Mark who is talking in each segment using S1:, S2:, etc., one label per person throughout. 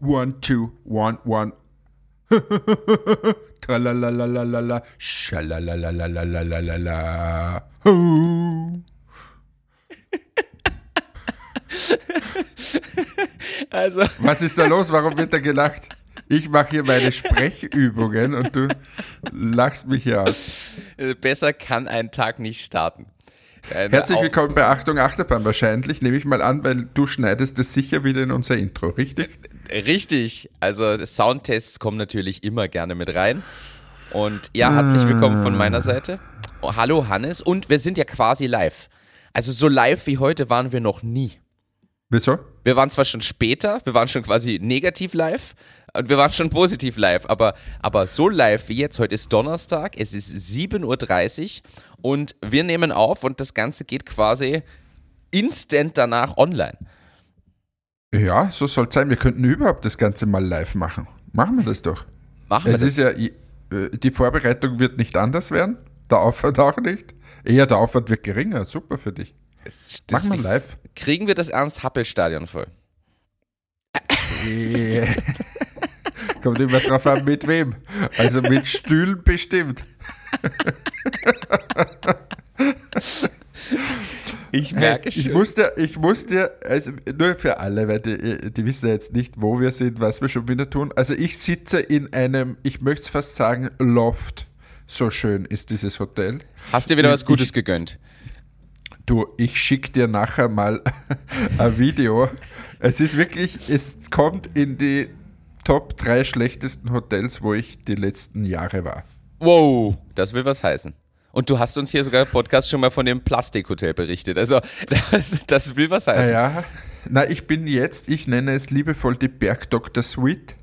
S1: one, two, one, one. Tralalalalala, Schalalalalalalala.
S2: Also.
S1: Was ist da los? Warum wird da gelacht? Ich mache hier meine Sprechübungen und du lachst mich hier aus.
S2: Besser kann ein Tag nicht starten.
S1: Herzlich willkommen bei Achtung Achterbahn wahrscheinlich, nehme ich mal an, weil du schneidest es sicher wieder in unser Intro, richtig?
S2: Richtig. Also Soundtests kommen natürlich immer gerne mit rein. Und ja, herzlich willkommen von meiner Seite. Oh, hallo Hannes. Und wir sind ja quasi live. Also so live wie heute waren wir noch nie.
S1: Wieso?
S2: Wir waren zwar schon später, wir waren schon quasi negativ live und wir waren schon positiv live, aber, aber so live wie jetzt, heute ist Donnerstag, es ist 7.30 Uhr und wir nehmen auf und das Ganze geht quasi instant danach online.
S1: Ja, so soll es sein. Wir könnten überhaupt das Ganze mal live machen. Machen wir das doch.
S2: Machen wir
S1: Es
S2: das.
S1: ist ja, äh, die Vorbereitung wird nicht anders werden, der Aufwand auch nicht. Eher der Aufwand wird geringer. Super für dich.
S2: Das
S1: Machen wir live.
S2: Kriegen wir das Ernst-Happel-Stadion voll?
S1: Kommt immer drauf an, mit wem. Also mit Stühlen bestimmt.
S2: Ich
S1: Hey, ich muss dir, ich muss dir, also nur für alle, weil die, die wissen ja jetzt nicht, wo wir sind, was wir schon wieder tun. Also ich sitze in einem, ich möchte es fast sagen, Loft. So schön ist dieses Hotel.
S2: Hast dir wieder was
S1: ich-
S2: Gutes gegönnt?
S1: Du, ich schicke dir nachher mal ein Video. Es ist wirklich, es kommt in die Top 3 schlechtesten Hotels, wo ich die letzten Jahre war.
S2: Wow, das will was heißen. Und du hast uns hier sogar im Podcast schon mal von dem Plastikhotel berichtet. Also, das, das will was heißen.
S1: Ja, na, ich bin jetzt, ich nenne es liebevoll die Bergdoktor Suite.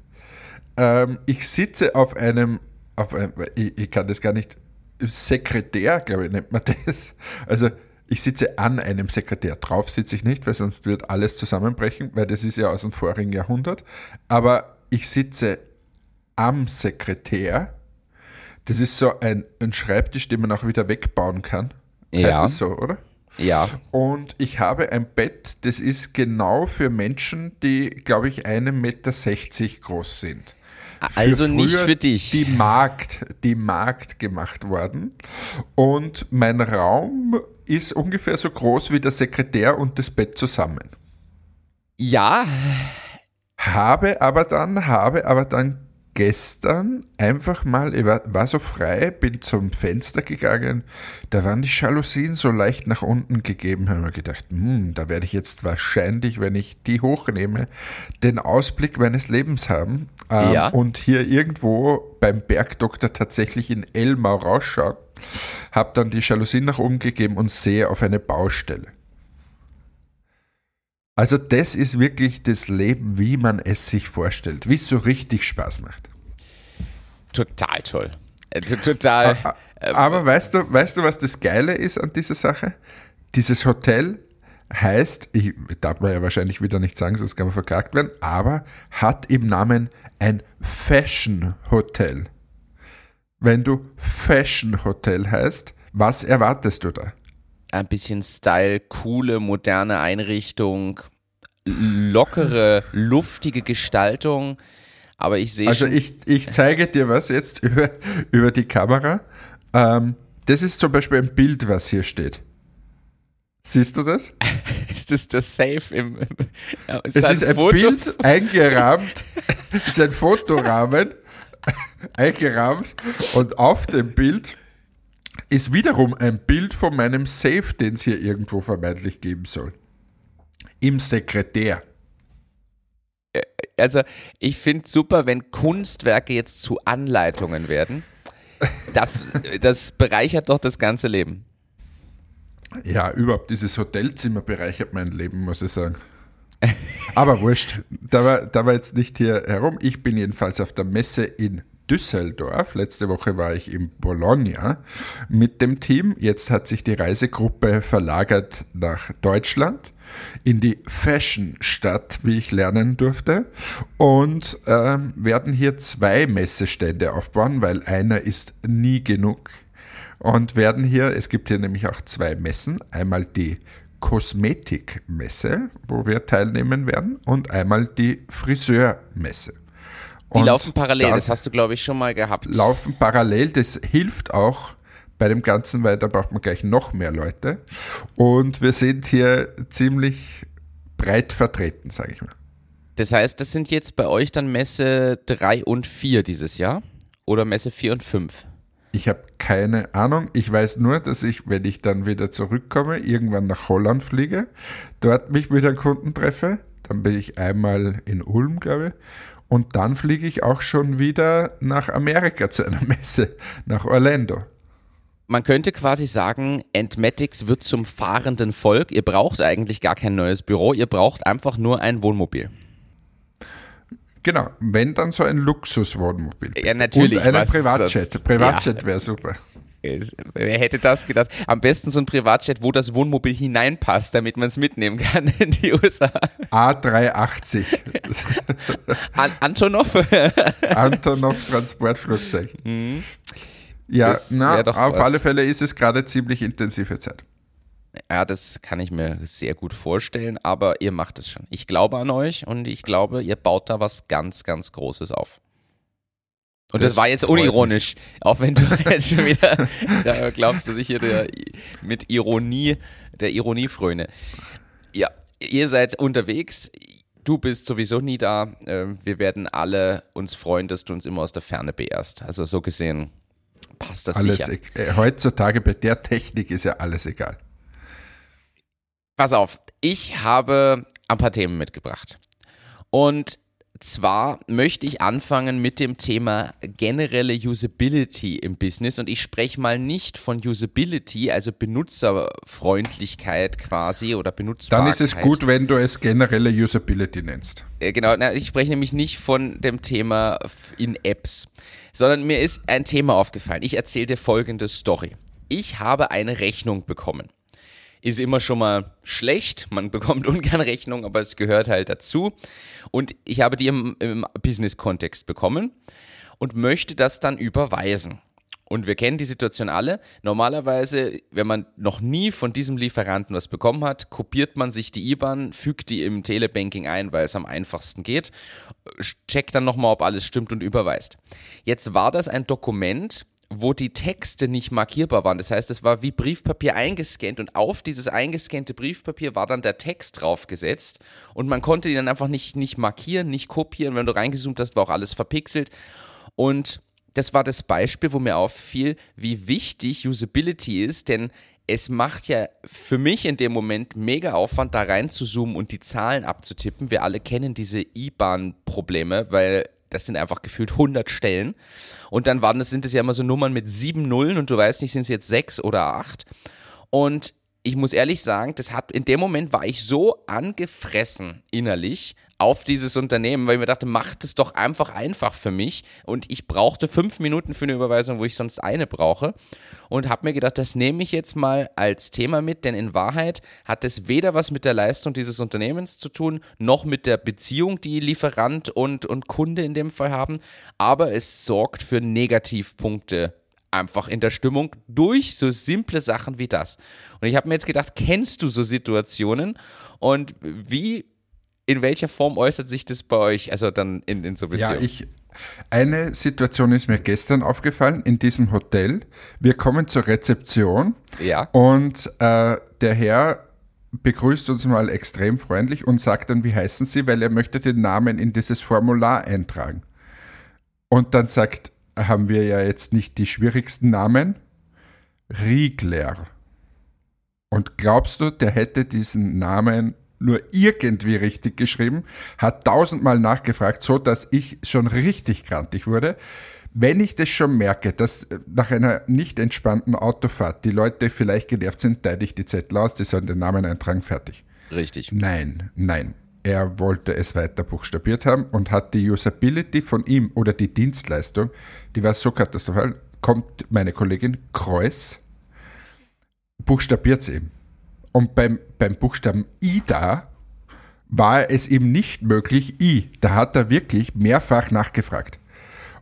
S1: Ähm, ich sitze auf einem, auf einem ich, ich kann das gar nicht, Sekretär, glaube ich, nennt man das. Also, ich sitze an einem Sekretär. Drauf sitze ich nicht, weil sonst wird alles zusammenbrechen, weil das ist ja aus dem vorigen Jahrhundert. Aber ich sitze am Sekretär. Das ist so ein, ein Schreibtisch, den man auch wieder wegbauen kann. Heißt
S2: Ja.
S1: das so, oder?
S2: Ja.
S1: Und ich habe ein Bett, das ist genau für Menschen, die, glaube ich, 1,60 Meter groß sind.
S2: Also nicht
S1: früher
S2: für dich.
S1: Die Markt, die Markt gemacht worden. Und mein Raum ist ungefähr so groß wie der Sekretär und das Bett zusammen.
S2: Ja,
S1: Habe aber dann, habe aber dann gestern einfach mal, ich war, war so frei, bin zum Fenster gegangen, da waren die Jalousien so leicht nach unten gegeben, habe mir gedacht, hm, da werde ich jetzt wahrscheinlich, wenn ich die hochnehme, den Ausblick meines Lebens haben ähm,
S2: Ja.
S1: und hier irgendwo beim Bergdoktor tatsächlich in Elmau rausschauen, habe dann die Jalousien nach oben gegeben und sehe auf eine Baustelle. Also das ist wirklich das Leben, wie man es sich vorstellt, wie es so richtig Spaß macht.
S2: total toll. Äh, Total.
S1: Aber weißt du, weißt du, was das Geile ist an dieser Sache? Dieses Hotel heißt, ich darf man ja wahrscheinlich wieder nicht sagen, sonst kann man verklagt werden, aber hat im Namen ein Fashion Hotel. Wenn du Fashion Hotel heißt, was erwartest du da?
S2: Ein bisschen Style, coole, moderne Einrichtung, lockere, luftige Gestaltung. Aber ich sehe
S1: Also
S2: schon,
S1: ich, ich zeige dir was jetzt über, über die Kamera. Ähm, das ist zum Beispiel ein Bild, was hier steht. Siehst du das?
S2: ist das das Safe im. im ja,
S1: Es ist ein
S2: Foto
S1: Bild eingerahmt, es ist ein Fotorahmen eingerahmt und auf dem Bild ist wiederum ein Bild von meinem Safe, den es hier irgendwo vermeintlich geben soll. Im Sekretär.
S2: Also, ich finde super, wenn Kunstwerke jetzt zu Anleitungen werden. Das, das bereichert doch das ganze Leben.
S1: Ja, überhaupt dieses Hotelzimmer bereichert mein Leben, muss ich sagen. Aber wurscht, da war, da war jetzt nicht hier herum. Ich bin jedenfalls auf der Messe in Düsseldorf. Letzte Woche war ich in Bologna mit dem Team. Jetzt hat sich die Reisegruppe verlagert nach Deutschland in die Fashion-Stadt, wie ich lernen durfte, und ähm, werden hier zwei Messestände aufbauen, weil einer ist nie genug und werden hier, es gibt hier nämlich auch zwei Messen, einmal die Kosmetikmesse, wo wir teilnehmen werden, und einmal die Friseurmesse.
S2: Die laufen parallel,
S1: da
S2: das hast du, glaube ich, schon mal gehabt.
S1: laufen parallel. Das hilft auch bei dem Ganzen, weil da braucht man gleich noch mehr Leute. Und wir sind hier ziemlich breit vertreten, sage ich mal.
S2: Das heißt, das sind jetzt bei euch dann Messe 3 und 4 dieses Jahr? Oder Messe 4 und 5?
S1: Ich habe keine Ahnung. Ich weiß nur, dass ich, wenn ich dann wieder zurückkomme, irgendwann nach Holland fliege, dort mich mit einem Kunden treffe. Dann bin ich einmal in Ulm, glaube ich. Und dann fliege ich auch schon wieder nach Amerika zu einer Messe, nach Orlando.
S2: Man könnte quasi sagen, Entmatics wird zum fahrenden Volk. Ihr braucht eigentlich gar kein neues Büro, ihr braucht einfach nur ein Wohnmobil.
S1: Genau, wenn dann so ein Luxuswohnmobil.
S2: Ja, natürlich,
S1: Und einen Privatjet. Privatjet wäre super.
S2: Wer hätte das gedacht? Am besten so ein Privatjet, wo das Wohnmobil hineinpasst, damit man es mitnehmen kann in die USA.
S1: A380.
S2: An Antonov?
S1: Antonov Transportflugzeug. Ja,
S2: Das
S1: na, auf
S2: was.
S1: alle Fälle ist es gerade ziemlich intensive Zeit.
S2: Ja, das kann ich mir sehr gut vorstellen, aber ihr macht es schon. Ich glaube an euch und ich glaube, ihr baut da was ganz, ganz Großes auf. Und das,
S1: Das
S2: war jetzt unironisch, auch wenn du jetzt schon wieder da glaubst, dass ich hier der, mit Ironie, der Ironie fröne. Ja, ihr seid unterwegs. Du bist sowieso nie da. Ähm, Wir werden alle uns freuen, dass du uns immer aus der Ferne beehrst. Also so gesehen passt das
S1: Alles,
S2: sicher.
S1: e- äh, heutzutage bei der Technik ist ja alles egal.
S2: Pass auf, ich habe ein paar Themen mitgebracht. Und zwar möchte ich anfangen mit dem Thema generelle Usability im Business. Und ich spreche mal nicht von Usability, also Benutzerfreundlichkeit quasi oder
S1: Dann
S2: Benutzbarkeit.
S1: ist es gut, wenn du es generelle Usability nennst.
S2: Äh, Genau, na, ich spreche nämlich nicht von dem Thema in Apps, sondern mir ist ein Thema aufgefallen. Ich erzähle dir folgende Story. Ich habe eine Rechnung bekommen. Ist immer schon mal schlecht, man bekommt ungern Rechnung, aber es gehört halt dazu. Und ich habe die im, im Business-Kontext bekommen und möchte das dann überweisen. Und wir kennen die Situation alle. Normalerweise, wenn man noch nie von diesem Lieferanten was bekommen hat, kopiert man sich die IBAN, fügt die im Telebanking ein, weil es am einfachsten geht, checkt dann nochmal, ob alles stimmt und überweist. Jetzt war das ein Dokument, wo die Texte nicht markierbar waren. Das heißt, es war wie Briefpapier eingescannt und auf dieses eingescannte Briefpapier war dann der Text draufgesetzt und man konnte die dann einfach nicht, nicht markieren, nicht kopieren. Wenn du reingezoomt hast, war auch alles verpixelt. Und das war das Beispiel, wo mir auffiel, wie wichtig Usability ist, denn es macht ja für mich in dem Moment mega Aufwand, da reinzuzoomen und die Zahlen abzutippen. Wir alle kennen diese IBAN-Probleme, weil das sind einfach gefühlt 100 Stellen. Und dann waren das, sind es ja immer so Nummern mit sieben Nullen und du weißt nicht, sind es jetzt sechs oder acht. Und ich muss ehrlich sagen, das hat, in dem Moment war ich so angefressen innerlich auf dieses Unternehmen, weil ich mir dachte, macht es doch einfach einfach für mich. Und ich brauchte fünf Minuten für eine Überweisung, wo ich sonst eine brauche. Und habe mir gedacht, das nehme ich jetzt mal als Thema mit, denn in Wahrheit hat es weder was mit der Leistung dieses Unternehmens zu tun, noch mit der Beziehung, die Lieferant und, und Kunde in dem Fall haben. Aber es sorgt für Negativpunkte einfach in der Stimmung durch so simple Sachen wie das. Und ich habe mir jetzt gedacht, kennst du so Situationen und wie, in welcher Form äußert sich das bei euch, also dann in, in so
S1: Ja,
S2: Beziehungen?
S1: ich. Eine Situation ist mir gestern aufgefallen in diesem Hotel. Wir kommen zur Rezeption
S2: Ja.
S1: und äh, der Herr begrüßt uns mal extrem freundlich und sagt dann, wie heißen Sie, weil er möchte den Namen in dieses Formular eintragen. Und dann sagt, haben wir ja jetzt nicht die schwierigsten Namen? Riegler. Und glaubst du, der hätte diesen Namen nur irgendwie richtig geschrieben, hat tausendmal nachgefragt, so dass ich schon richtig grantig wurde. Wenn ich das schon merke, dass äh, nach einer nicht entspannten Autofahrt die Leute vielleicht genervt sind, teile ich die Zettel aus, die sollen den Namen eintragen, fertig.
S2: Richtig.
S1: Nein, nein. Er wollte es weiter buchstabiert haben und hat die Usability von ihm oder die Dienstleistung, die war so katastrophal, kommt meine Kollegin Kreuz, buchstabiert sie ihm. Und beim, beim Buchstaben I da war es ihm nicht möglich, I. Da hat er wirklich mehrfach nachgefragt.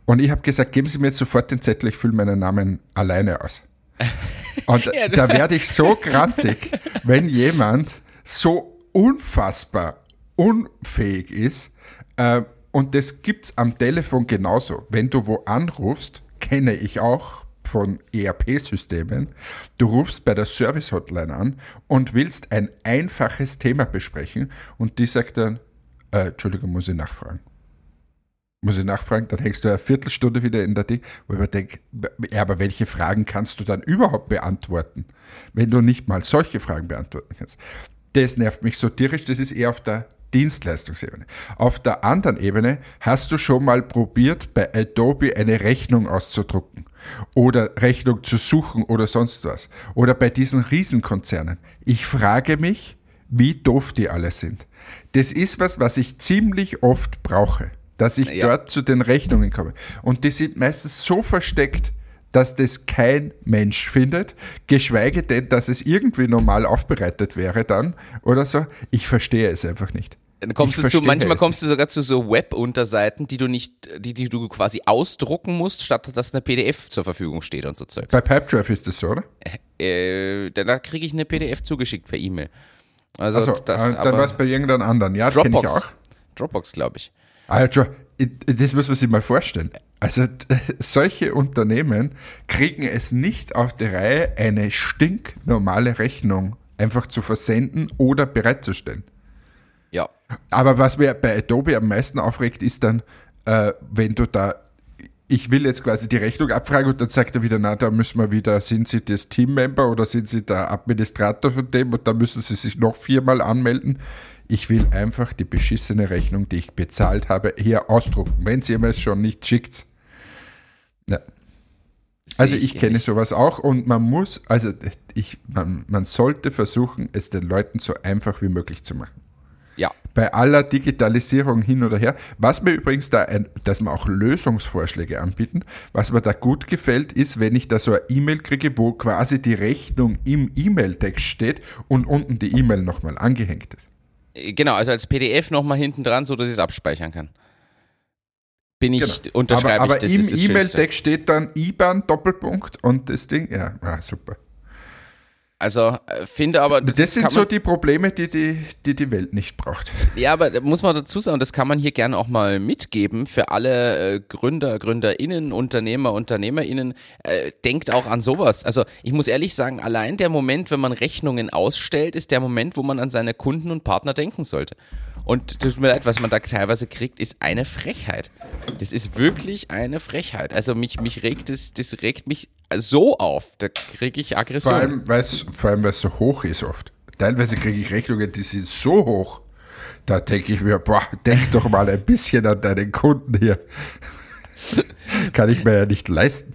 S1: Und ich habe gesagt, geben Sie mir jetzt sofort den Zettel, ich fülle meinen Namen alleine aus. Und ja, da werde ich so grantig, wenn jemand so unfassbar unfähig ist. Äh, und das gibt es am Telefon genauso. Wenn du wo anrufst, kenne ich auch von ERP-Systemen. Du rufst bei der Service-Hotline an und willst ein einfaches Thema besprechen und die sagt dann, äh, Entschuldigung, muss ich nachfragen. Muss ich nachfragen, dann hängst du eine Viertelstunde wieder in der Ding, wo ich mir denke, aber welche Fragen kannst du dann überhaupt beantworten, wenn du nicht mal solche Fragen beantworten kannst? Das nervt mich so tierisch, das ist eher auf der Dienstleistungsebene. Auf der anderen Ebene hast du schon mal probiert, bei Adobe eine Rechnung auszudrucken oder Rechnung zu suchen oder sonst was. Oder bei diesen Riesenkonzernen. Ich frage mich, wie doof die alle sind. Das ist was, was ich ziemlich oft brauche dass ich ja. dort zu den Rechnungen komme. Und die sind meistens so versteckt, dass das kein Mensch findet, geschweige denn, dass es irgendwie normal aufbereitet wäre dann oder so. Ich verstehe es einfach nicht.
S2: Dann kommst ich du zu, manchmal kommst du sogar zu so Web-Unterseiten, die du nicht, die, die du quasi ausdrucken musst, statt dass eine PDF zur Verfügung steht und so Zeug.
S1: Bei Pipedrive ist das so, oder?
S2: Äh, äh da kriege ich eine PDF zugeschickt per E-Mail.
S1: Also, also das, dann war es bei irgendeinem anderen. Ja,
S2: Dropbox. Ich auch. Dropbox, glaube ich.
S1: Also, das muss man sich mal vorstellen. Also, solche Unternehmen kriegen es nicht auf die Reihe, eine stinknormale Rechnung einfach zu versenden oder bereitzustellen.
S2: Ja.
S1: Aber was mir bei Adobe am meisten aufregt, ist dann, äh, wenn du da, ich will jetzt quasi die Rechnung abfragen und dann sagt er wieder, na, da müssen wir wieder, sind Sie das Teammember oder sind Sie der Administrator von dem und da müssen Sie sich noch viermal anmelden. Ich will einfach die beschissene Rechnung, die ich bezahlt habe, hier ausdrucken. Wenn sie mir es schon nicht schickt. Ja. Also ich, ich kenne sowas auch und man muss, also ich, man, man sollte versuchen, es den Leuten so einfach wie möglich zu machen.
S2: Ja.
S1: Bei aller Digitalisierung hin oder her. Was mir übrigens da, ein, dass man auch Lösungsvorschläge anbieten, was mir da gut gefällt, ist, wenn ich da so eine E-Mail kriege, wo quasi die Rechnung im E-Mail-Text steht und unten die E-Mail nochmal angehängt ist.
S2: Genau, also als PDF nochmal hinten dran, so dass ich es abspeichern kann. Bin ich, genau. unterschreibe
S1: aber,
S2: aber
S1: ich, das im E-Mail-Deck steht dann IBAN Doppelpunkt und das Ding, ja, ah, super.
S2: Also äh, finde aber.
S1: Das, das sind so die Probleme, die die, die die Welt nicht braucht.
S2: Ja, aber da muss man dazu sagen, das kann man hier gerne auch mal mitgeben für alle äh, Gründer, GründerInnen, Unternehmer, UnternehmerInnen. Äh, denkt auch an sowas. Also ich muss ehrlich sagen, allein der Moment, wenn man Rechnungen ausstellt, ist der Moment, wo man an seine Kunden und Partner denken sollte. Und tut mir leid, was man da teilweise kriegt, ist eine Frechheit. Das ist wirklich eine Frechheit. Also mich, mich regt es, das regt mich so auf, da kriege ich Aggression.
S1: Vor allem, weil es so hoch ist oft. Teilweise kriege ich Rechnungen, die sind so hoch. Da denke ich mir, boah, denk doch mal ein bisschen an deinen Kunden hier. Kann ich mir ja nicht leisten.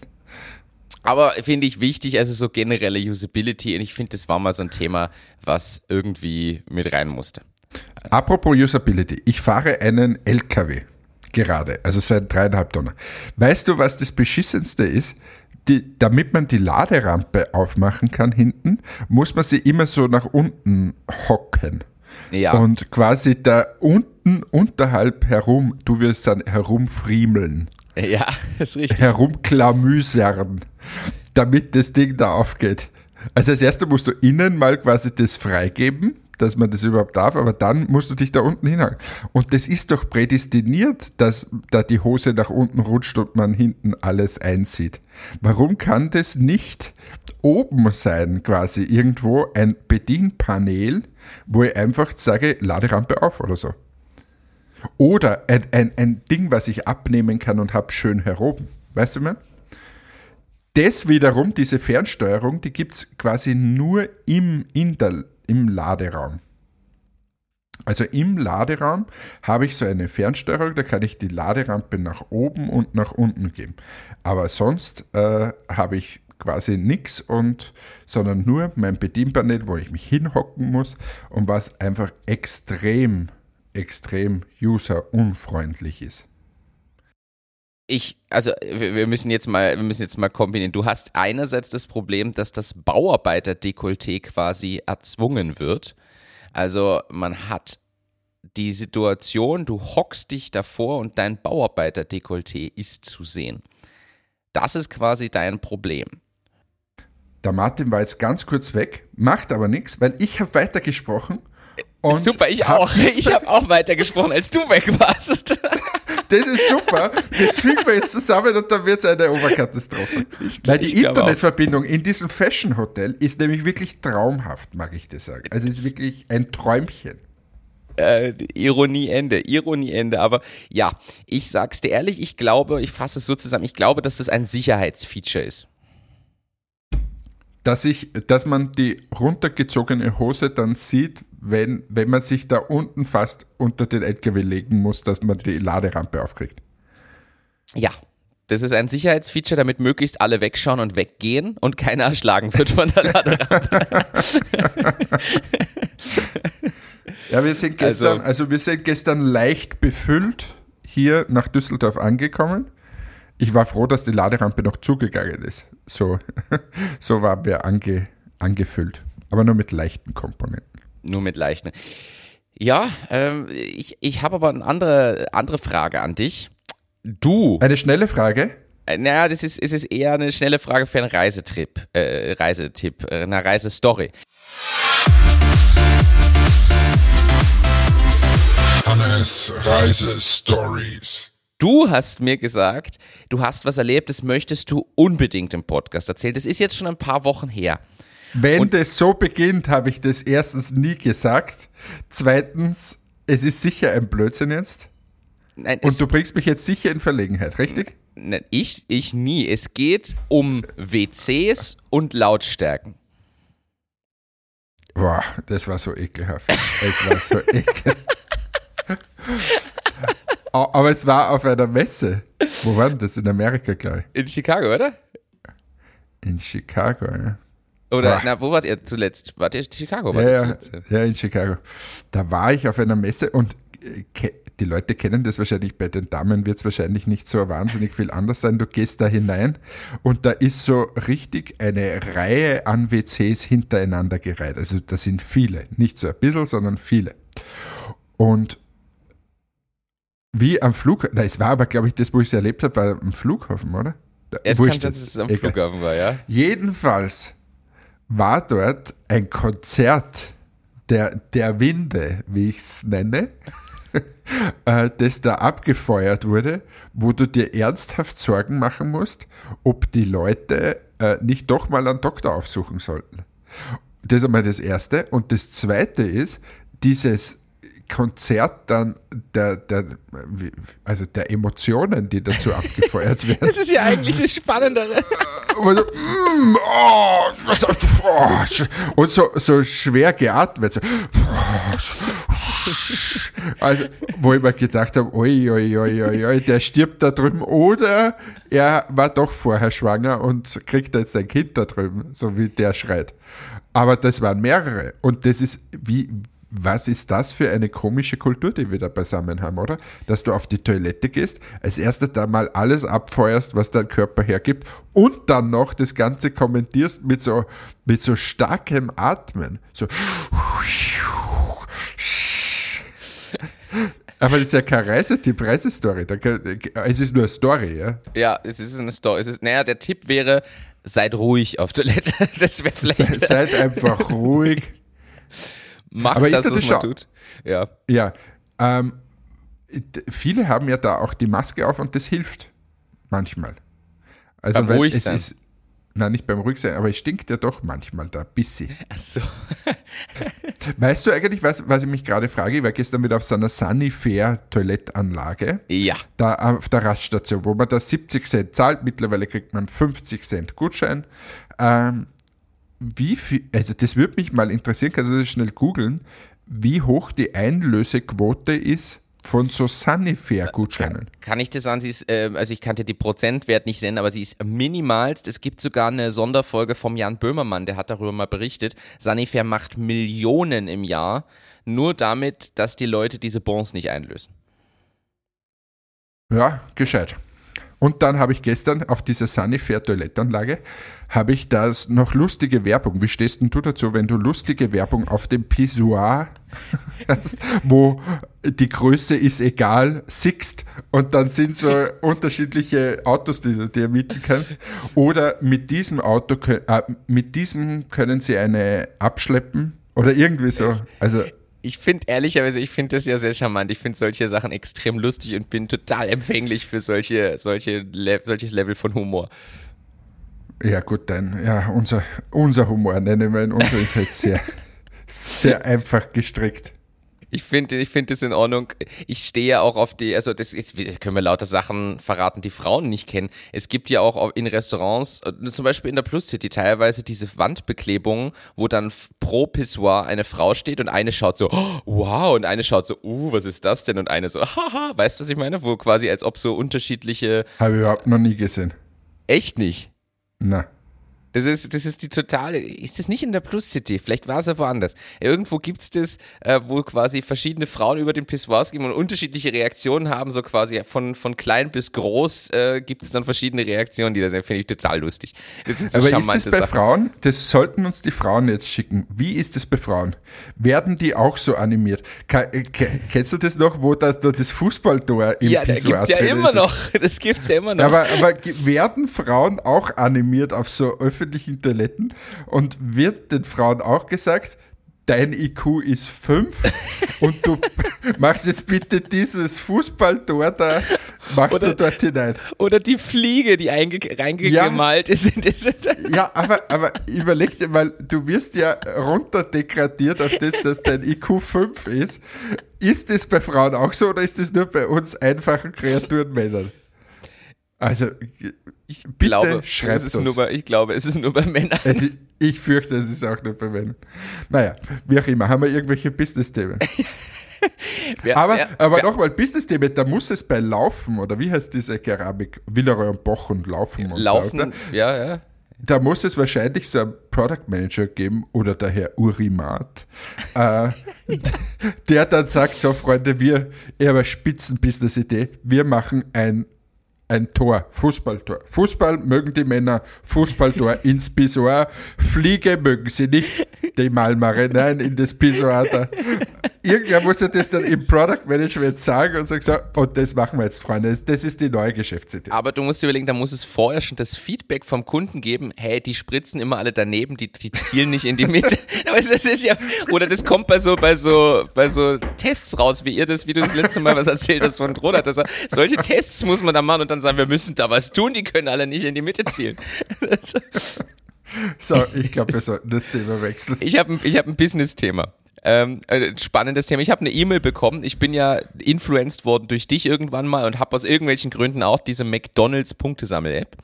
S2: Aber finde ich wichtig, also so generelle Usability, und ich finde, das war mal so ein Thema, was irgendwie mit rein musste.
S1: Apropos Usability, ich fahre einen LKW gerade, also seit dreieinhalb Tonnen. Weißt du, was das Beschissenste ist? Die, damit man die Laderampe aufmachen kann hinten, muss man sie immer so nach unten hocken. Ja. Und quasi da unten unterhalb herum, du wirst dann herumfriemeln.
S2: Ja, ist richtig.
S1: Herumklamüsern, damit das Ding da aufgeht. Also als erstes musst du innen mal quasi das freigeben dass man das überhaupt darf, aber dann musst du dich da unten hinhaken. Und das ist doch prädestiniert, dass da die Hose nach unten rutscht und man hinten alles einsieht. Warum kann das nicht oben sein, quasi irgendwo ein Bedienpanel, wo ich einfach sage, Laderampe auf oder so? Oder ein, ein, ein Ding, was ich abnehmen kann und habe schön heroben. Weißt du, man? Das wiederum, diese Fernsteuerung, die gibt es quasi nur im, in der im Laderaum. Also im Laderaum habe ich so eine Fernsteuerung, da kann ich die Laderampe nach oben und nach unten geben. Aber sonst äh, habe ich quasi nichts und sondern nur mein Bedienpanel, wo ich mich hinhocken muss und was einfach extrem, extrem userunfreundlich ist
S2: ich, also wir müssen jetzt mal, wir müssen jetzt mal kombinieren. Du hast einerseits das Problem, dass das Bauarbeiterdekolleté quasi erzwungen wird. Also man hat die Situation, du hockst dich davor und dein Bauarbeiterdekolleté ist zu sehen. Das ist quasi dein Problem.
S1: Der Martin war jetzt ganz kurz weg, macht aber nichts, weil ich habe weitergesprochen.
S2: Und super, ich auch. Ich habe auch weitergesprochen, als du weg warst.
S1: Das ist super. Das fügen wir jetzt zusammen und dann wird es eine Oberkatastrophe. Ich, Weil die Internetverbindung in diesem Fashion Hotel ist nämlich wirklich traumhaft, mag ich dir sagen. Also es ist wirklich ein Träumchen.
S2: Äh, Ironie Ende, Ironie Ende. Aber ja, ich sag's dir ehrlich, ich glaube, ich fasse es so zusammen, ich glaube, dass das ein Sicherheitsfeature ist.
S1: Dass ich, dass man die runtergezogene Hose dann sieht, wenn, wenn man sich da unten fast unter den LKW legen muss, dass man die Laderampe aufkriegt.
S2: Ja, das ist ein Sicherheitsfeature, damit möglichst alle wegschauen und weggehen und keiner erschlagen wird von der Laderampe.
S1: ja, wir sind gestern, also, also wir sind gestern leicht befüllt hier nach Düsseldorf angekommen. Ich war froh, dass die Laderampe noch zugegangen ist. So, so waren wir ange, angefüllt. Aber nur mit leichten Komponenten
S2: nur mit leichten. Ja, ähm, ich, ich habe aber eine andere, andere Frage an dich. Du.
S1: Eine schnelle Frage?
S2: Äh, naja, das ist, ist es eher eine schnelle Frage für einen Reisetrip, äh, Reisetipp, äh, eine Reisestory.
S1: Hannes Reisestories.
S2: Du hast mir gesagt, du hast was erlebt, das möchtest du unbedingt im Podcast erzählen. Das ist jetzt schon ein paar Wochen her.
S1: Wenn und das so beginnt, habe ich das erstens nie gesagt. Zweitens, es ist sicher ein Blödsinn jetzt. Nein, und du bringst mich jetzt sicher in Verlegenheit, richtig?
S2: Nein, ich, ich nie. Es geht um WCs und Lautstärken.
S1: Boah, das war so ekelhaft. Es war so ekelhaft. Aber es war auf einer Messe. Wo war denn das? In Amerika, gleich?
S2: In Chicago, oder?
S1: In Chicago, ja.
S2: Oder, Boah. na, wo wart ihr zuletzt? Wart ihr in Chicago?
S1: Ja, ja, ja, in Chicago. Da war ich auf einer Messe und äh, die Leute kennen das wahrscheinlich, bei den Damen wird es wahrscheinlich nicht so wahnsinnig viel anders sein. Du gehst da hinein und da ist so richtig eine Reihe an WCs hintereinander gereiht. Also da sind viele, nicht so ein bisschen, sondern viele. Und wie am Flughafen, es war aber, glaube ich, das, wo ich es erlebt habe, war am Flughafen, oder?
S2: Es kann sein, dass es am Flughafen war, ja.
S1: Jedenfalls war dort ein Konzert der, der Winde, wie ich es nenne, äh, das da abgefeuert wurde, wo du dir ernsthaft Sorgen machen musst, ob die Leute äh, nicht doch mal einen Doktor aufsuchen sollten. Das ist einmal das Erste. Und das Zweite ist, dieses Konzert dann der, der, also der Emotionen, die dazu abgefeuert werden.
S2: Das ist ja eigentlich das Spannendere.
S1: Mm, oh, und so, so schwer geatmet. So. Also, wo ich mir gedacht habe, oi, oi, oi, oi, oi, der stirbt da drüben oder er war doch vorher schwanger und kriegt jetzt ein Kind da drüben, so wie der schreit. Aber das waren mehrere. Und das ist, wie, was ist das für eine komische Kultur, die wir da beisammen haben, oder? Dass du auf die Toilette gehst, als erstes da mal alles abfeuerst, was dein Körper hergibt und dann noch das Ganze kommentierst mit so, mit so starkem Atmen. So. Aber das ist ja keine Reisetipp, Reisestory. Es ist nur eine Story, ja?
S2: Ja, es ist eine Story. Es ist, naja, der Tipp wäre, seid ruhig auf Toilette. Das wäre vielleicht.
S1: Seid einfach ruhig.
S2: Macht Aber das, was man tut.
S1: Ja. Ja. Ähm, viele haben ja da auch die Maske auf und das hilft manchmal.
S2: Also beim ruhig sein.
S1: Ist, Nein, nicht beim Ruhigsein, aber es stinkt ja doch manchmal da, bisschen.
S2: Ach so.
S1: weißt du eigentlich, was, was ich mich gerade frage? Ich war gestern wieder auf so einer Sunnyfair Toilettanlage.
S2: Ja.
S1: Da auf der Raststation, wo man da 70 Cent zahlt. Mittlerweile kriegt man 50 Cent Gutschein. Ähm, wie viel, also das würde mich mal interessieren, kannst du das schnell googeln, wie hoch die Einlösequote ist von so Sunnyfair-Gutscheinen.
S2: Kann, kann, ich das sagen? Sie ist, äh, also ich kannte die Prozentwert nicht sehen, aber sie ist minimalst. Es gibt sogar eine Sonderfolge vom Jan Böhmermann, der hat darüber mal berichtet. Sunnyfair macht Millionen im Jahr, nur damit, dass die Leute diese Bons nicht einlösen.
S1: Ja, gescheit. Und dann habe ich gestern auf dieser Sunnyfair Toilettanlage, habe ich da noch lustige Werbung. Wie stehst denn du dazu, wenn du lustige Werbung auf dem Pissoir hast, wo die Größe ist egal, sixt und dann sind so unterschiedliche Autos, die du dir mieten kannst. Oder mit diesem Auto, äh, mit diesem können sie eine abschleppen oder irgendwie so. Also
S2: ich finde ehrlicherweise, ich finde das ja sehr charmant. Ich finde solche Sachen extrem lustig und bin total empfänglich für solche, solche, solches Level von Humor.
S1: Ja, gut, dann, ja, unser, unser Humor, nennen wir ihn. Unser ist halt sehr, sehr einfach gestrickt.
S2: Ich finde ich finde das in Ordnung. Ich stehe ja auch auf die, also das jetzt können wir lauter Sachen verraten, die Frauen nicht kennen. Es gibt ja auch in Restaurants, äh, zum Beispiel in der Plus City, teilweise diese Wandbeklebungen, wo dann pro Pissoir eine Frau steht und eine schaut so, oh, wow, und eine schaut so, uh, was ist das denn? Und eine so, haha, weißt du, was ich meine? Wo quasi als ob so unterschiedliche.
S1: Habe ich überhaupt noch nie gesehen.
S2: Echt nicht?
S1: Na.
S2: Das ist, das ist die totale. Ist das nicht in der Plus City? Vielleicht war es ja woanders. Irgendwo gibt es das, äh, wo quasi verschiedene Frauen über den Pissoirs gehen und unterschiedliche Reaktionen haben. So quasi von, von klein bis groß äh, gibt es dann verschiedene Reaktionen, die das finde ich total lustig.
S1: Das sind so Aber ist das bei Sachen. Frauen? Das sollten uns die Frauen jetzt schicken. Wie ist das bei Frauen? Werden die auch so animiert? Kennst du das noch, wo das, das Fußballtor
S2: im ja, Pissoir Ja, ja immer noch. Das gibt es ja immer noch.
S1: Aber, aber werden Frauen auch animiert auf so öffentlichen öffentlichen Toiletten und wird den Frauen auch gesagt, dein IQ ist 5 und du machst jetzt bitte dieses Fußballtor da, machst oder, du dort hinein.
S2: Oder die Fliege, die reingemalt ja, ist.
S1: ja, aber, aber überleg dir mal, du wirst ja runterdegradiert auf das, dass dein IQ 5 ist. Ist das bei Frauen auch so oder ist das nur bei uns einfachen Kreaturen Männern? Also,
S2: ich glaube, schreibt es ist Nur bei, ich glaube, es ist nur bei Männern.
S1: Also, ich fürchte, es ist auch nur bei Männern. Naja, wie auch immer, haben wir irgendwelche Business-Themen? aber ja, aber nochmal, Business-Themen, da muss es bei Laufen, oder wie heißt diese Keramik? Willeroy und Boch und Laufen. Und
S2: Laufen, da, ja, ja.
S1: Da muss es wahrscheinlich so einen Product Manager geben oder der Herr Urimat, äh, der dann sagt: So, Freunde, wir, ich habe eine Spitzen-Business-Idee, wir machen ein ein Tor, Fußballtor. Fußball mögen die Männer, Fußballtor ins Pissoir. Fliege mögen sie nicht, die Malmare, nein, in das Pissoir. Da. Irgendwer muss ja das dann im Product Management sagen und sagen, so, und das machen wir jetzt, Freunde. Das ist die neue Geschäftsidee.
S2: Aber du musst dir überlegen, da muss es vorher schon das Feedback vom Kunden geben, hey, die spritzen immer alle daneben, die, die zielen nicht in die Mitte. das ist ja, oder das kommt bei so, bei so, bei so Tests raus, wie ihr das, wie du das letzte Mal was erzählt hast von Rodat. Solche Tests muss man da machen und dann sagen, wir müssen da was tun, die können alle nicht in die Mitte zielen.
S1: so, ich glaube, wir sollten das Thema wechseln.
S2: Ich habe ich hab ein Business-Thema. Ähm, äh, spannendes Thema. Ich habe eine E-Mail bekommen. Ich bin ja influenced worden durch dich irgendwann mal und habe aus irgendwelchen Gründen auch diese McDonalds Punktesammel-App.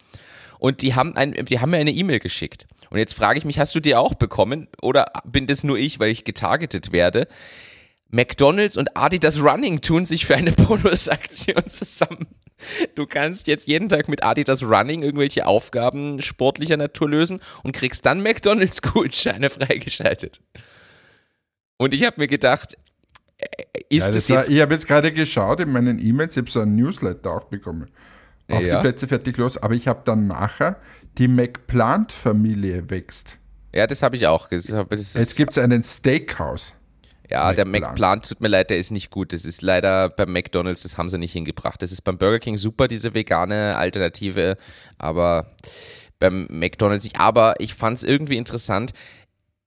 S2: Und die haben, ein, die haben mir eine E-Mail geschickt. Und jetzt frage ich mich, hast du die auch bekommen? Oder bin das nur ich, weil ich getargetet werde? McDonalds und Adidas Running tun sich für eine Bonusaktion zusammen. Du kannst jetzt jeden Tag mit Adidas Running irgendwelche Aufgaben sportlicher Natur lösen und kriegst dann McDonalds Gutscheine freigeschaltet. Und ich habe mir gedacht, äh, ist ja, das, das
S1: jetzt. War, ich habe jetzt gerade geschaut in meinen E-Mails, ich habe so ein Newsletter auch bekommen. Auf ja. die Plätze fertig los, aber ich habe dann nachher die McPlant-Familie wächst.
S2: Ja, das habe ich auch.
S1: Das, das jetzt gibt es einen Steakhouse.
S2: Ja, der McPlant, tut mir leid, der ist nicht gut. Das ist leider beim McDonalds, das haben sie nicht hingebracht. Das ist beim Burger King super, diese vegane Alternative, aber beim McDonalds nicht. Aber ich fand es irgendwie interessant.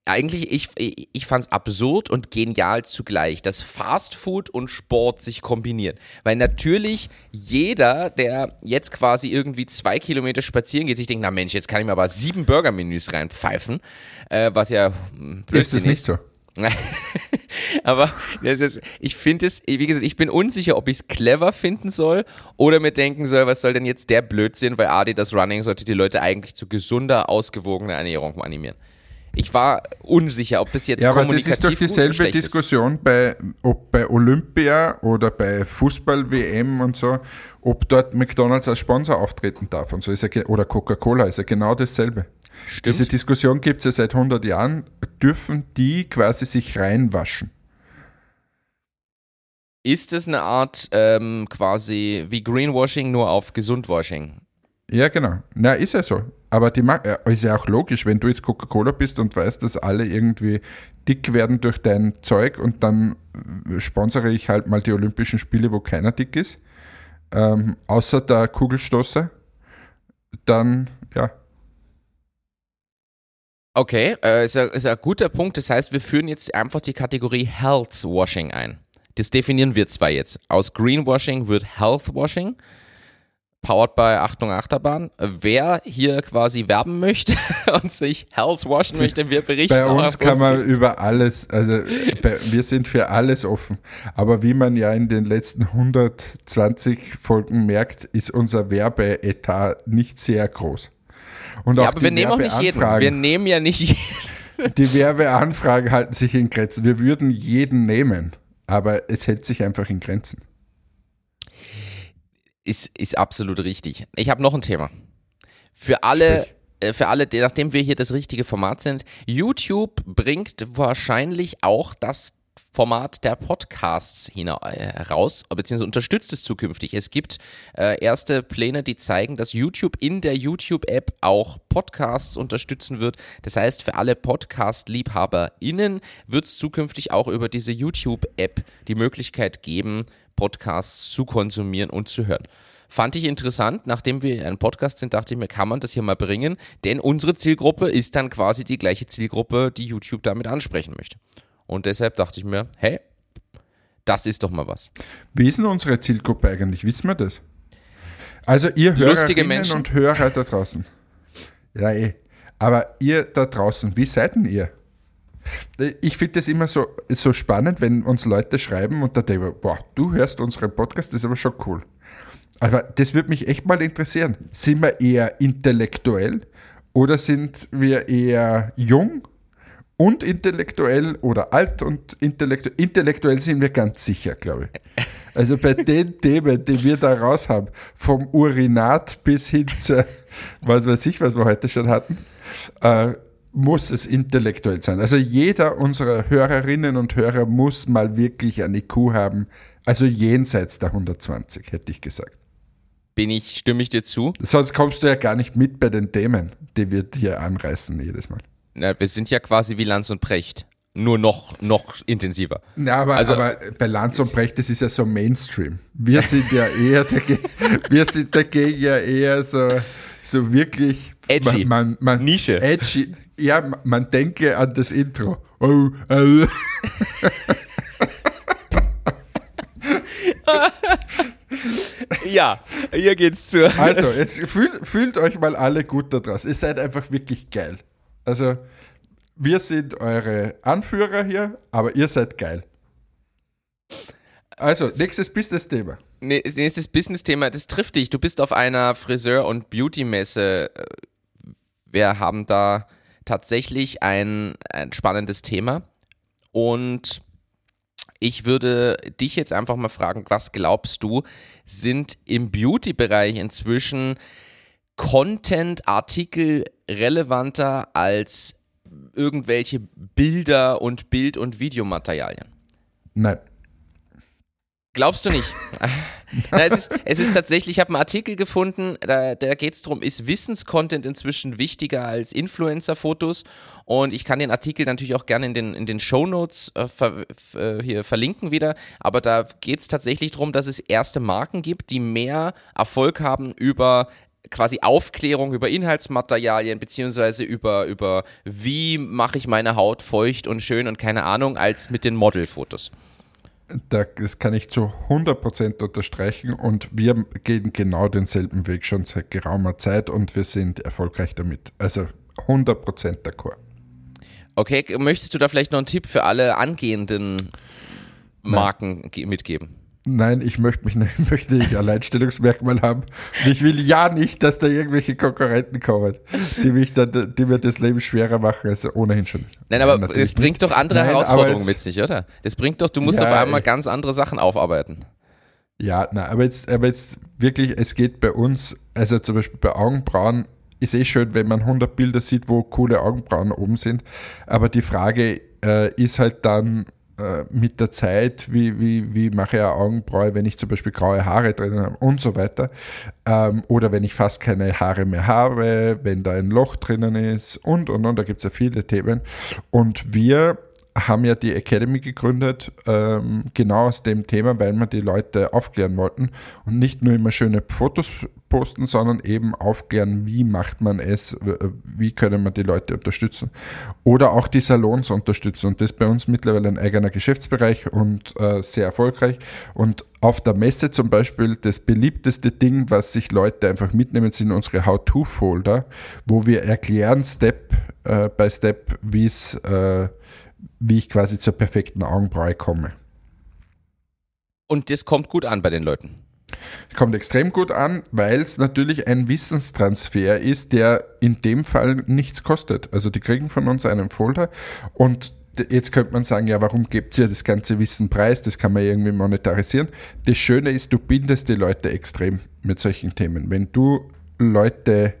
S2: Eigentlich, ich, ich fand es absurd und genial zugleich, dass Fast Food und Sport sich kombinieren. Weil natürlich jeder, der jetzt quasi irgendwie zwei Kilometer spazieren geht, sich denkt, na Mensch, jetzt kann ich mir aber sieben Burger-Menüs reinpfeifen, äh, was ja
S1: hm, ist es nicht so.
S2: Aber ist, ich finde es, wie gesagt, ich bin unsicher, ob ich es clever finden soll oder mir denken soll, was soll denn jetzt der Blödsinn, weil Adi das Running sollte die Leute eigentlich zu gesunder, ausgewogener Ernährung animieren. Ich war unsicher, ob das jetzt
S1: ja, aber das ist doch dieselbe Diskussion bei, ob bei Olympia oder bei Fußball-WM und so, ob dort McDonalds als Sponsor auftreten darf und so ist ja, oder Coca-Cola ist ja genau dasselbe. Stimmt. Diese Diskussion gibt es ja seit 100 Jahren. Dürfen die quasi sich reinwaschen?
S2: Ist es eine Art ähm, quasi wie Greenwashing, nur auf Gesundwashing?
S1: Ja, genau. Na, ist ja so. Aber die ja, ist ja auch logisch, wenn du jetzt Coca-Cola bist und weißt, dass alle irgendwie dick werden durch dein Zeug und dann äh, sponsere ich halt mal die Olympischen Spiele, wo keiner dick ist, ähm, außer der Kugelstoßer, dann ja.
S2: Okay, äh, ist, ein, ist ein guter Punkt. Das heißt, wir führen jetzt einfach die Kategorie Health Washing ein. Das definieren wir zwar jetzt. Aus Greenwashing wird Healthwashing. Powered by Achtung Achterbahn. Wer hier quasi werben möchte und sich Health washen möchte, wir berichten.
S1: Bei uns kann man über alles, also bei, wir sind für alles offen. Aber wie man ja in den letzten 120 Folgen merkt, ist unser Werbeetat nicht sehr groß.
S2: Und ja, aber wir nehmen auch nicht jeden. Wir nehmen ja nicht jeden.
S1: Die Werbeanfragen halten sich in Grenzen. Wir würden jeden nehmen aber es hält sich einfach in Grenzen.
S2: Ist, ist absolut richtig. Ich habe noch ein Thema. Für alle, äh, für alle, nachdem wir hier das richtige Format sind, YouTube bringt wahrscheinlich auch das Format der Podcasts heraus, äh, beziehungsweise unterstützt es zukünftig. Es gibt äh, erste Pläne, die zeigen, dass YouTube in der YouTube-App auch Podcasts unterstützen wird. Das heißt, für alle Podcast-LiebhaberInnen wird es zukünftig auch über diese YouTube-App die Möglichkeit geben, Podcasts zu konsumieren und zu hören. Fand ich interessant, nachdem wir ein Podcast sind, dachte ich mir, kann man das hier mal bringen, denn unsere Zielgruppe ist dann quasi die gleiche Zielgruppe, die YouTube damit ansprechen möchte. Und deshalb dachte ich mir, hey, das ist doch mal was.
S1: Wie ist denn unsere Zielgruppe eigentlich? Wissen wir das? Also ihr Lustige Menschen. und Hörer da draußen. Ja, eh. Aber ihr da draußen, wie seid denn ihr? Ich finde das immer so, so spannend, wenn uns Leute schreiben und da denke ich, boah, du hörst unseren Podcast, das ist aber schon cool. Aber das würde mich echt mal interessieren. Sind wir eher intellektuell oder sind wir eher jung und intellektuell oder alt und intellektuell. Intellektuell sind wir ganz sicher, glaube ich. Also bei den Themen, die wir da raus haben, vom Urinat bis hin zu, was weiß ich, was wir heute schon hatten, äh, muss es intellektuell sein. Also jeder unserer Hörerinnen und Hörer muss mal wirklich eine IQ haben, also jenseits der 120, hätte ich gesagt.
S2: Bin ich, stimme ich dir zu?
S1: Sonst kommst du ja gar nicht mit bei den Themen, die wir hier anreißen jedes Mal.
S2: Na, wir sind ja quasi wie Lanz und Precht. Nur noch, noch intensiver.
S1: Ja, aber, also, aber bei Lanz und Precht, das ist ja so Mainstream. Wir sind ja eher dagegen, wir sind dagegen ja eher so, so wirklich
S2: edgy.
S1: Man, man,
S2: Nische.
S1: Edgy. Ja, man denke an das Intro. Oh, oh.
S2: ja, hier geht's zu.
S1: Also, jetzt fühlt, fühlt euch mal alle gut da draußen. Ihr seid einfach wirklich geil. Also, wir sind eure Anführer hier, aber ihr seid geil. Also, nächstes Business-Thema.
S2: Nächstes Business-Thema, das trifft dich. Du bist auf einer Friseur- und Beauty-Messe. Wir haben da tatsächlich ein, ein spannendes Thema. Und ich würde dich jetzt einfach mal fragen, was glaubst du, sind im Beauty-Bereich inzwischen Content-Artikel relevanter als irgendwelche Bilder und Bild- und Videomaterialien?
S1: Nein.
S2: Glaubst du nicht? Na, es, ist, es ist tatsächlich, ich habe einen Artikel gefunden, da, da geht es darum, ist Wissenscontent inzwischen wichtiger als Influencer-Fotos? Und ich kann den Artikel natürlich auch gerne in den, in den Shownotes äh, ver, äh, hier verlinken wieder. Aber da geht es tatsächlich darum, dass es erste Marken gibt, die mehr Erfolg haben über quasi Aufklärung über Inhaltsmaterialien beziehungsweise über, über wie mache ich meine Haut feucht und schön und keine Ahnung, als mit den Modelfotos.
S1: Das kann ich zu 100% unterstreichen und wir gehen genau denselben Weg schon seit geraumer Zeit und wir sind erfolgreich damit. Also 100% d'accord.
S2: Okay, möchtest du da vielleicht noch einen Tipp für alle angehenden Marken Nein. mitgeben?
S1: Nein, ich möchte mich nicht, möchte nicht Alleinstellungsmerkmal haben. ich will ja nicht, dass da irgendwelche Konkurrenten kommen, die, mich dann, die mir das Leben schwerer machen als ohnehin schon.
S2: Nein, aber Nein, es bringt nicht. doch andere Nein, Herausforderungen mit sich, oder? Das bringt doch, du musst ja, auf einmal ganz andere Sachen aufarbeiten.
S1: Ja, nein, aber jetzt, aber jetzt wirklich, es geht bei uns, also zum Beispiel bei Augenbrauen, ist eh schön, wenn man 100 Bilder sieht, wo coole Augenbrauen oben sind. Aber die Frage äh, ist halt dann, äh, mit der Zeit, wie, wie, wie mache ich eine Augenbraue, wenn ich zum Beispiel graue Haare drin habe und so weiter. Ähm, oder wenn ich fast keine Haare mehr habe, wenn da ein Loch drinnen ist und und und, da gibt es ja viele Themen. Und wir haben ja die Academy gegründet, ähm, genau aus dem Thema, weil wir die Leute aufklären wollten und nicht nur immer schöne Fotos posten, sondern eben aufklären, wie macht man es, wie können wir die Leute unterstützen. Oder auch die Salons unterstützen. Und das ist bei uns mittlerweile ein eigener Geschäftsbereich und äh, sehr erfolgreich. Und auf der Messe zum Beispiel das beliebteste Ding, was sich Leute einfach mitnehmen, sind unsere How-To-Folder, wo wir erklären Step äh, by Step, wie es äh, wie ich quasi zur perfekten Augenbraue komme.
S2: Und das kommt gut an bei den Leuten.
S1: Kommt extrem gut an, weil es natürlich ein Wissenstransfer ist, der in dem Fall nichts kostet. Also die kriegen von uns einen Folder und jetzt könnte man sagen, ja, warum gibt ihr das ganze Wissen preis? Das kann man irgendwie monetarisieren. Das Schöne ist, du bindest die Leute extrem mit solchen Themen. Wenn du Leute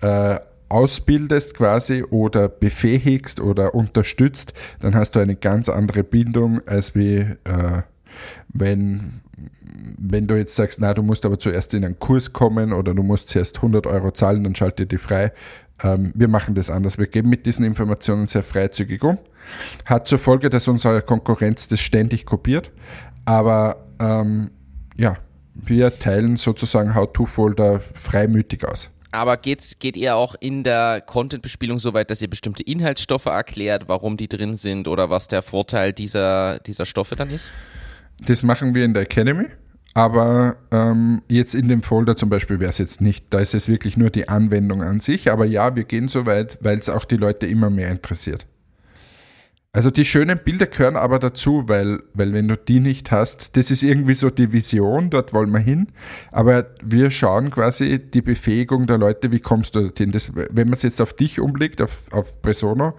S1: äh, ausbildest quasi oder befähigst oder unterstützt, dann hast du eine ganz andere Bindung, als wie äh, wenn, wenn du jetzt sagst, na, du musst aber zuerst in einen Kurs kommen oder du musst zuerst 100 Euro zahlen, dann schalte die frei. Ähm, wir machen das anders. Wir geben mit diesen Informationen sehr freizügig um. Hat zur Folge, dass unsere Konkurrenz das ständig kopiert. Aber ähm, ja, wir teilen sozusagen How-To-Folder freimütig aus.
S2: Aber geht's, geht ihr auch in der Content-Bespielung so weit, dass ihr bestimmte Inhaltsstoffe erklärt, warum die drin sind oder was der Vorteil dieser, dieser Stoffe dann ist?
S1: Das machen wir in der Academy. Aber ähm, jetzt in dem Folder zum Beispiel wäre es jetzt nicht, da ist es wirklich nur die Anwendung an sich. Aber ja, wir gehen so weit, weil es auch die Leute immer mehr interessiert. Also die schönen Bilder gehören aber dazu, weil, weil wenn du die nicht hast, das ist irgendwie so die Vision, dort wollen wir hin. Aber wir schauen quasi die Befähigung der Leute, wie kommst du dorthin. Das, wenn man es jetzt auf dich umlegt, auf, auf Presono,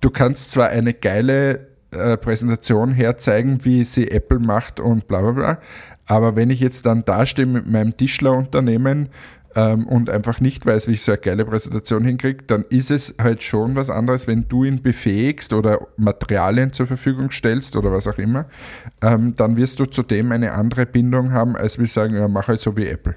S1: du kannst zwar eine geile äh, Präsentation herzeigen, wie sie Apple macht und bla bla bla, aber wenn ich jetzt dann dastehe mit meinem Tischlerunternehmen ähm, und einfach nicht weiß, wie ich so eine geile Präsentation hinkriege, dann ist es halt schon was anderes, wenn du ihn befähigst oder Materialien zur Verfügung stellst oder was auch immer, ähm, dann wirst du zudem eine andere Bindung haben, als wir sagen, ja, mach halt so wie Apple.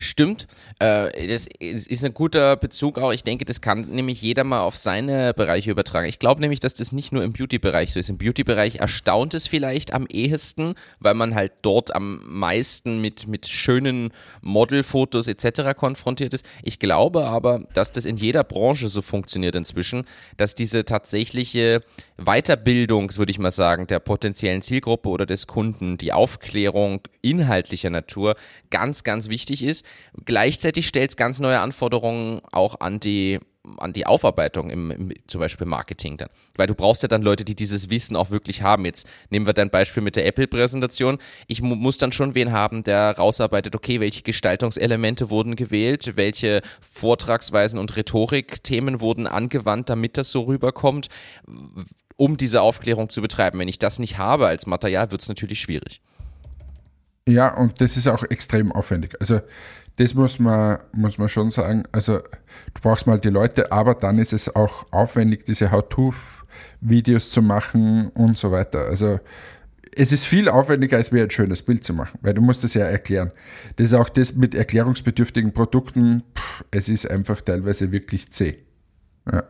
S2: Stimmt. Äh, das ist ein guter Bezug auch. Ich denke, das kann nämlich jeder mal auf seine Bereiche übertragen. Ich glaube nämlich, dass das nicht nur im Beauty-Bereich so ist. Im Beauty-Bereich erstaunt es vielleicht am ehesten, weil man halt dort am meisten mit, mit schönen Modelfotos etc. konfrontiert ist. Ich glaube aber, dass das in jeder Branche so funktioniert inzwischen, dass diese tatsächliche Weiterbildung, würde ich mal sagen, der potenziellen Zielgruppe oder des Kunden, die Aufklärung inhaltlicher Natur ganz, ganz wichtig ist. Gleichzeitig stellt es ganz neue Anforderungen auch an die an die Aufarbeitung im, im, zum Beispiel Marketing dann. Weil du brauchst ja dann Leute, die dieses Wissen auch wirklich haben. Jetzt nehmen wir dein Beispiel mit der Apple-Präsentation. Ich mu muss dann schon wen haben, der rausarbeitet, okay, welche Gestaltungselemente wurden gewählt, welche Vortragsweisen und Rhetorikthemen wurden angewandt, damit das so rüberkommt, um diese Aufklärung zu betreiben. Wenn ich das nicht habe als Material, wird es natürlich schwierig.
S1: Ja, und das ist auch extrem aufwendig. Also das muss man, muss man schon sagen. Also du brauchst mal die Leute, aber dann ist es auch aufwendig, diese How-To-Videos zu machen und so weiter. Also es ist viel aufwendiger, als mir ein schönes Bild zu machen, weil du musst es ja erklären. Das ist auch das mit erklärungsbedürftigen Produkten, pff, es ist einfach teilweise wirklich zäh. Ja.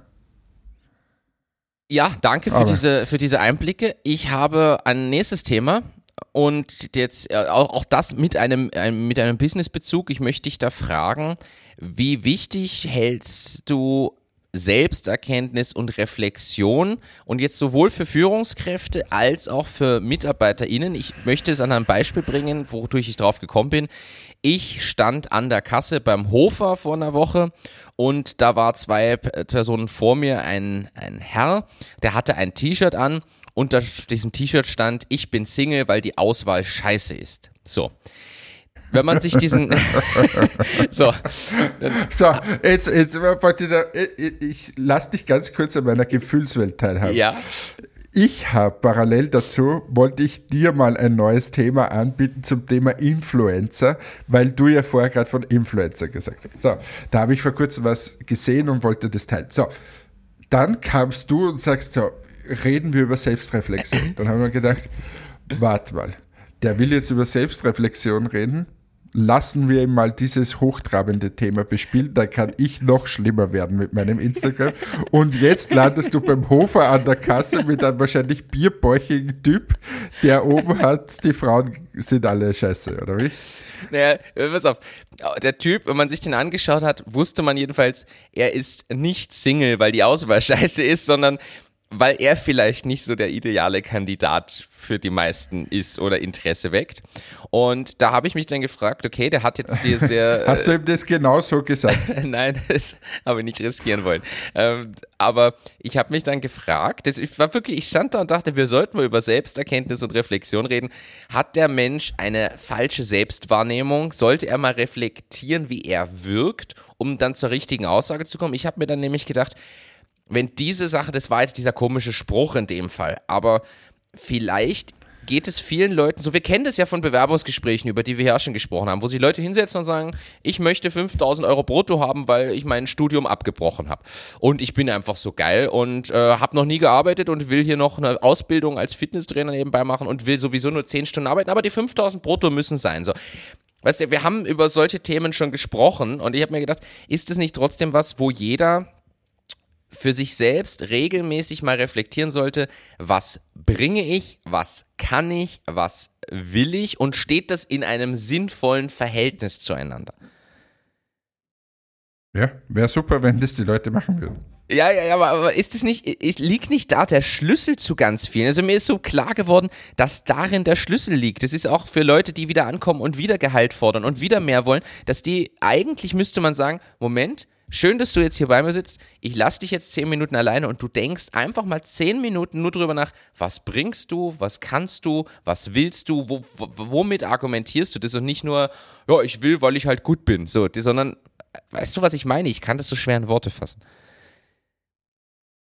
S2: Ja, danke für diese, für diese Einblicke. Ich habe ein nächstes Thema und jetzt äh, auch, auch das mit einem, einem, mit einem Businessbezug. Ich möchte dich da fragen, wie wichtig hältst du Selbsterkenntnis und Reflexion und jetzt sowohl für Führungskräfte als auch für MitarbeiterInnen. Ich möchte es an einem Beispiel bringen, wodurch ich drauf gekommen bin. Ich stand an der Kasse beim Hofer vor einer Woche und da war zwei Personen vor mir, ein, ein Herr, der hatte ein T-Shirt an unter diesem T-Shirt stand, ich bin Single, weil die Auswahl scheiße ist. So. Wenn man sich diesen.
S1: so. so, jetzt, jetzt ich, ich lass dich ganz kurz an meiner Gefühlswelt teilhaben.
S2: Ja.
S1: Ich habe parallel dazu, wollte ich dir mal ein neues Thema anbieten zum Thema Influencer, weil du ja vorher gerade von Influencer gesagt hast. So, da habe ich vor kurzem was gesehen und wollte das teilen. So, dann kamst du und sagst so, reden wir über Selbstreflexion. Dann haben wir gedacht, warte mal, der will jetzt über Selbstreflexion reden. Lassen wir ihm mal dieses hochtrabende Thema bespielen, da kann ich noch schlimmer werden mit meinem Instagram. Und jetzt landest du beim Hofer an der Kasse mit einem wahrscheinlich bierbäuchigen Typ, der oben hat, die Frauen sind alle scheiße, oder wie?
S2: Naja, pass auf. Der Typ, wenn man sich den angeschaut hat, wusste man jedenfalls, er ist nicht Single, weil die Auswahl scheiße ist, sondern weil er vielleicht nicht so der ideale Kandidat für die meisten ist oder Interesse weckt. Und da habe ich mich dann gefragt, okay, der hat jetzt hier sehr.
S1: Hast du ihm das genau so gesagt?
S2: Nein, das habe ich nicht riskieren wollen. Ähm, aber ich habe mich dann gefragt, das, ich war wirklich, ich stand da und dachte, wir sollten mal über Selbsterkenntnis und Reflexion reden. Hat der Mensch eine falsche Selbstwahrnehmung? Sollte er mal reflektieren, wie er wirkt, um dann zur richtigen Aussage zu kommen? Ich habe mir dann nämlich gedacht, wenn diese Sache, das war jetzt dieser komische Spruch in dem Fall, aber vielleicht geht es vielen Leuten so, wir kennen das ja von Bewerbungsgesprächen, über die wir hier schon gesprochen haben, wo sich Leute hinsetzen und sagen, ich möchte 5000 Euro brutto haben, weil ich mein Studium abgebrochen habe. Und ich bin einfach so geil und äh, habe noch nie gearbeitet und will hier noch eine Ausbildung als Fitnesstrainer nebenbei machen und will sowieso nur 10 Stunden arbeiten, aber die 5000 brutto müssen sein. So. Weißt du, wir haben über solche Themen schon gesprochen und ich habe mir gedacht, ist es nicht trotzdem was, wo jeder für sich selbst regelmäßig mal reflektieren sollte, was bringe ich, was kann ich, was will ich und steht das in einem sinnvollen Verhältnis zueinander?
S1: Ja, wäre super, wenn das die Leute machen würden.
S2: Ja, ja, ja, aber, ist es nicht, ist, liegt nicht da der Schlüssel zu ganz vielen? Also mir ist so klar geworden, dass darin der Schlüssel liegt. Das ist auch für Leute, die wieder ankommen und wieder Gehalt fordern und wieder mehr wollen, dass die eigentlich müsste man sagen, Moment, Schön, dass du jetzt hier bei mir sitzt. Ich lasse dich jetzt zehn Minuten alleine und du denkst einfach mal zehn Minuten nur drüber nach, was bringst du, was kannst du, was willst du, wo, womit argumentierst du das und nicht nur, ja, ich will, weil ich halt gut bin, so, sondern, weißt du, was ich meine? Ich kann das so schwer in Worte fassen.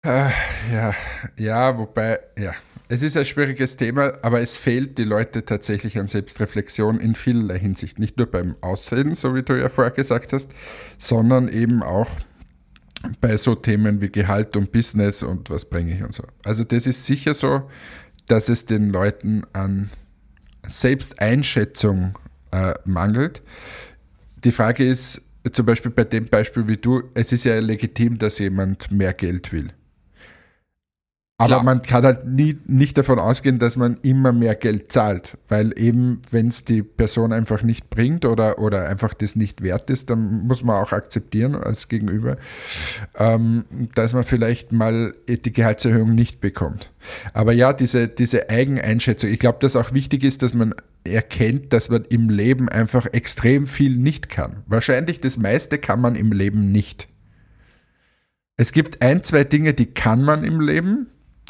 S1: Äh, ja, ja, wobei, ja, es ist ein schwieriges Thema, aber es fehlt die Leute tatsächlich an Selbstreflexion in vielerlei Hinsicht. Nicht nur beim Aussehen, so wie du ja vorher gesagt hast, sondern eben auch bei so Themen wie Gehalt und Business und was bringe ich und so. Also das ist sicher so, dass es den Leuten an Selbsteinschätzung äh, mangelt. Die Frage ist zum Beispiel bei dem Beispiel wie du, es ist ja legitim, dass jemand mehr Geld will. Aber Klar. man kann halt nie, nicht davon ausgehen, dass man immer mehr Geld zahlt, weil eben, wenn es die Person einfach nicht bringt oder, oder einfach das nicht wert ist, dann muss man auch akzeptieren als Gegenüber, ähm, dass man vielleicht mal die Gehaltserhöhung nicht bekommt. Aber ja, diese, diese Eigeneinschätzung, ich glaube, dass auch wichtig ist, dass man erkennt, dass man im Leben einfach extrem viel nicht kann. Wahrscheinlich das meiste kann man im Leben nicht. Es gibt ein, zwei Dinge, die kann man im Leben,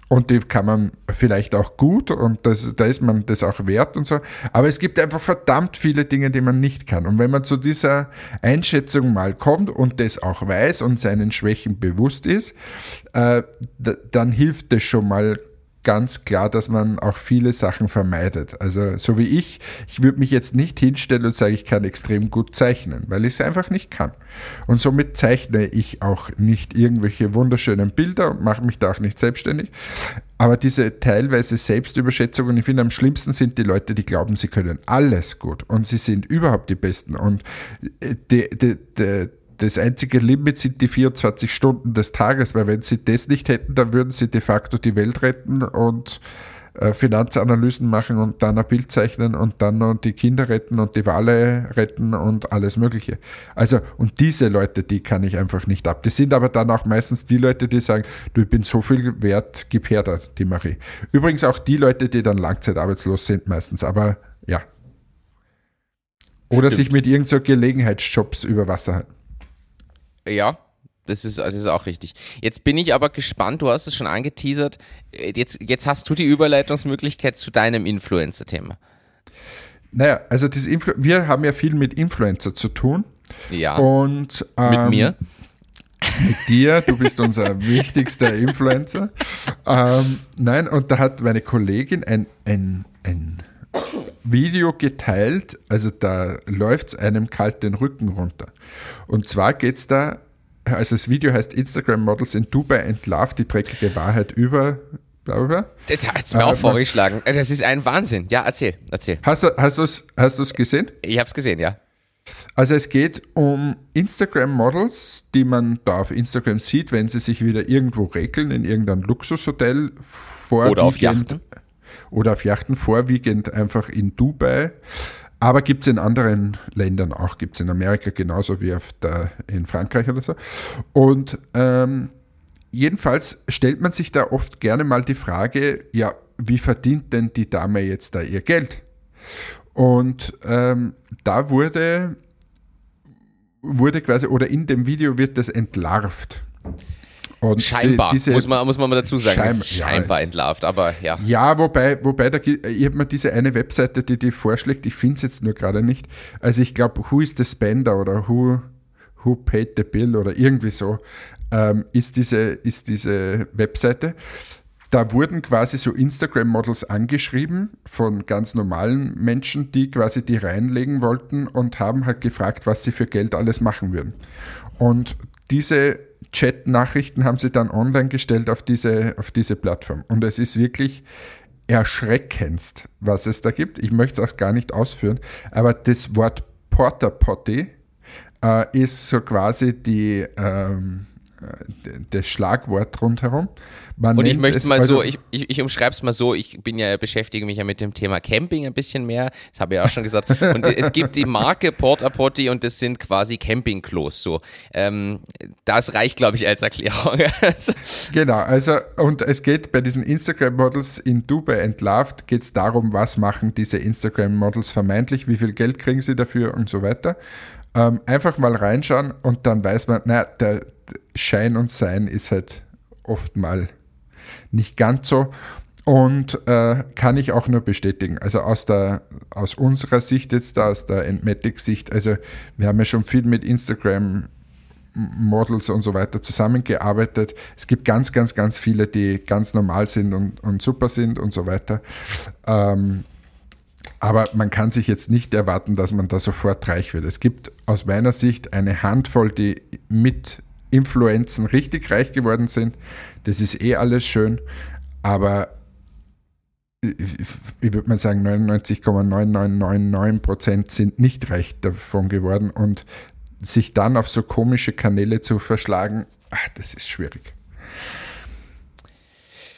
S1: und die kann man vielleicht auch gut und das, da ist man das auch wert und so. Aber es gibt einfach verdammt viele Dinge, die man nicht kann. Und wenn man zu dieser Einschätzung mal kommt und das auch weiß und seinen Schwächen bewusst ist, äh, dann hilft das schon mal ganz klar, dass man auch viele Sachen vermeidet. Also so wie ich, ich würde mich jetzt nicht hinstellen und sagen, ich kann extrem gut zeichnen, weil ich es einfach nicht kann. Und somit zeichne ich auch nicht irgendwelche wunderschönen Bilder und mache mich da auch nicht selbstständig. Aber diese teilweise Selbstüberschätzung, und ich finde am schlimmsten sind die Leute, die glauben, sie können alles gut und sie sind überhaupt die Besten. Und äh, die, die, die, das einzige Limit sind die 24 Stunden des Tages, weil wenn sie das nicht hätten, dann würden sie de facto die Welt retten und äh, Finanzanalysen machen und dann ein Bild zeichnen und dann noch die Kinder retten und die Wale retten und alles Mögliche. Also, und diese Leute, die kann ich einfach nicht ab. Das sind aber dann auch meistens die Leute, die sagen, du, ich bin so viel wert, gib her die mache ich. Übrigens auch die Leute, die dann langzeitarbeitslos sind meistens, aber ja. Oder Stimmt. sich mit irgendeinem so Gelegenheitsjobs über Wasser halten.
S2: Ja, das ist, das ist auch richtig. Jetzt bin ich aber gespannt, du hast es schon angeteasert. Jetzt, jetzt hast du die Überleitungsmöglichkeit zu deinem Influencer-Thema.
S1: Naja, also das Influ wir haben ja viel mit Influencer zu tun.
S2: Ja.
S1: Und
S2: ähm, mit mir.
S1: Mit dir, du bist unser wichtigster Influencer. Ähm, nein, und da hat meine Kollegin ein, ein, ein Video geteilt, also da läuft es einem kalt den Rücken runter. Und zwar geht es da, also das Video heißt Instagram Models in Dubai Love, die dreckige Wahrheit über.
S2: Das hat es mir auch vorgeschlagen. Das ist ein Wahnsinn. Ja, erzähl, erzähl.
S1: Hast du es hast hast gesehen?
S2: Ich habe es gesehen, ja.
S1: Also es geht um Instagram-Models, die man da auf Instagram sieht, wenn sie sich wieder irgendwo regeln, in irgendein Luxushotel.
S2: Oder auf Yachten.
S1: Oder auf Yachten, vorwiegend einfach in Dubai. Aber gibt es in anderen Ländern auch, gibt es in Amerika genauso wie auf der, in Frankreich oder so. Und ähm, jedenfalls stellt man sich da oft gerne mal die Frage, ja, wie verdient denn die Dame jetzt da ihr Geld? Und ähm, da wurde, wurde quasi, oder in dem Video wird das entlarvt.
S2: Und scheinbar, die, diese, muss, man, muss man mal dazu sagen. Schein, scheinbar ja, entlarvt, aber ja.
S1: Ja, wobei, wobei da, ich habe mir diese eine Webseite, die die vorschlägt, ich finde es jetzt nur gerade nicht. Also ich glaube, Who is the Spender oder Who, who Paid the Bill oder irgendwie so ähm, ist, diese, ist diese Webseite da wurden quasi so Instagram-Models angeschrieben von ganz normalen Menschen, die quasi die reinlegen wollten und haben halt gefragt, was sie für Geld alles machen würden. Und diese Chat-Nachrichten haben sie dann online gestellt auf diese, auf diese Plattform. Und es ist wirklich erschreckendst, was es da gibt. Ich möchte es auch gar nicht ausführen, aber das Wort Porter Potty äh, ist so quasi die, ähm, äh, das Schlagwort rundherum.
S2: Man und ich möchte es mal so, ich, ich, ich umschreibe es mal so, ich bin ja, beschäftige mich ja mit dem Thema Camping ein bisschen mehr, das habe ich auch schon gesagt. Und es gibt die Marke Porta Potty und das sind quasi Campingklos. So. Ähm, das reicht, glaube ich, als Erklärung.
S1: genau, also und es geht bei diesen Instagram-Models in Dubai entlarvt, geht es darum, was machen diese Instagram-Models vermeintlich, wie viel Geld kriegen sie dafür und so weiter. Ähm, einfach mal reinschauen und dann weiß man, naja, der Schein und Sein ist halt oft mal nicht ganz so. Und äh, kann ich auch nur bestätigen. Also aus, der, aus unserer Sicht jetzt, da aus der Entmatic-Sicht, also wir haben ja schon viel mit Instagram Models und so weiter zusammengearbeitet. Es gibt ganz, ganz, ganz viele, die ganz normal sind und, und super sind und so weiter. Ähm, aber man kann sich jetzt nicht erwarten, dass man da sofort reich wird. Es gibt aus meiner Sicht eine Handvoll, die mit Influenzen richtig reich geworden sind. Das ist eh alles schön, aber ich würde mal sagen, 99,9999% sind nicht reich davon geworden und sich dann auf so komische Kanäle zu verschlagen, ach, das ist schwierig.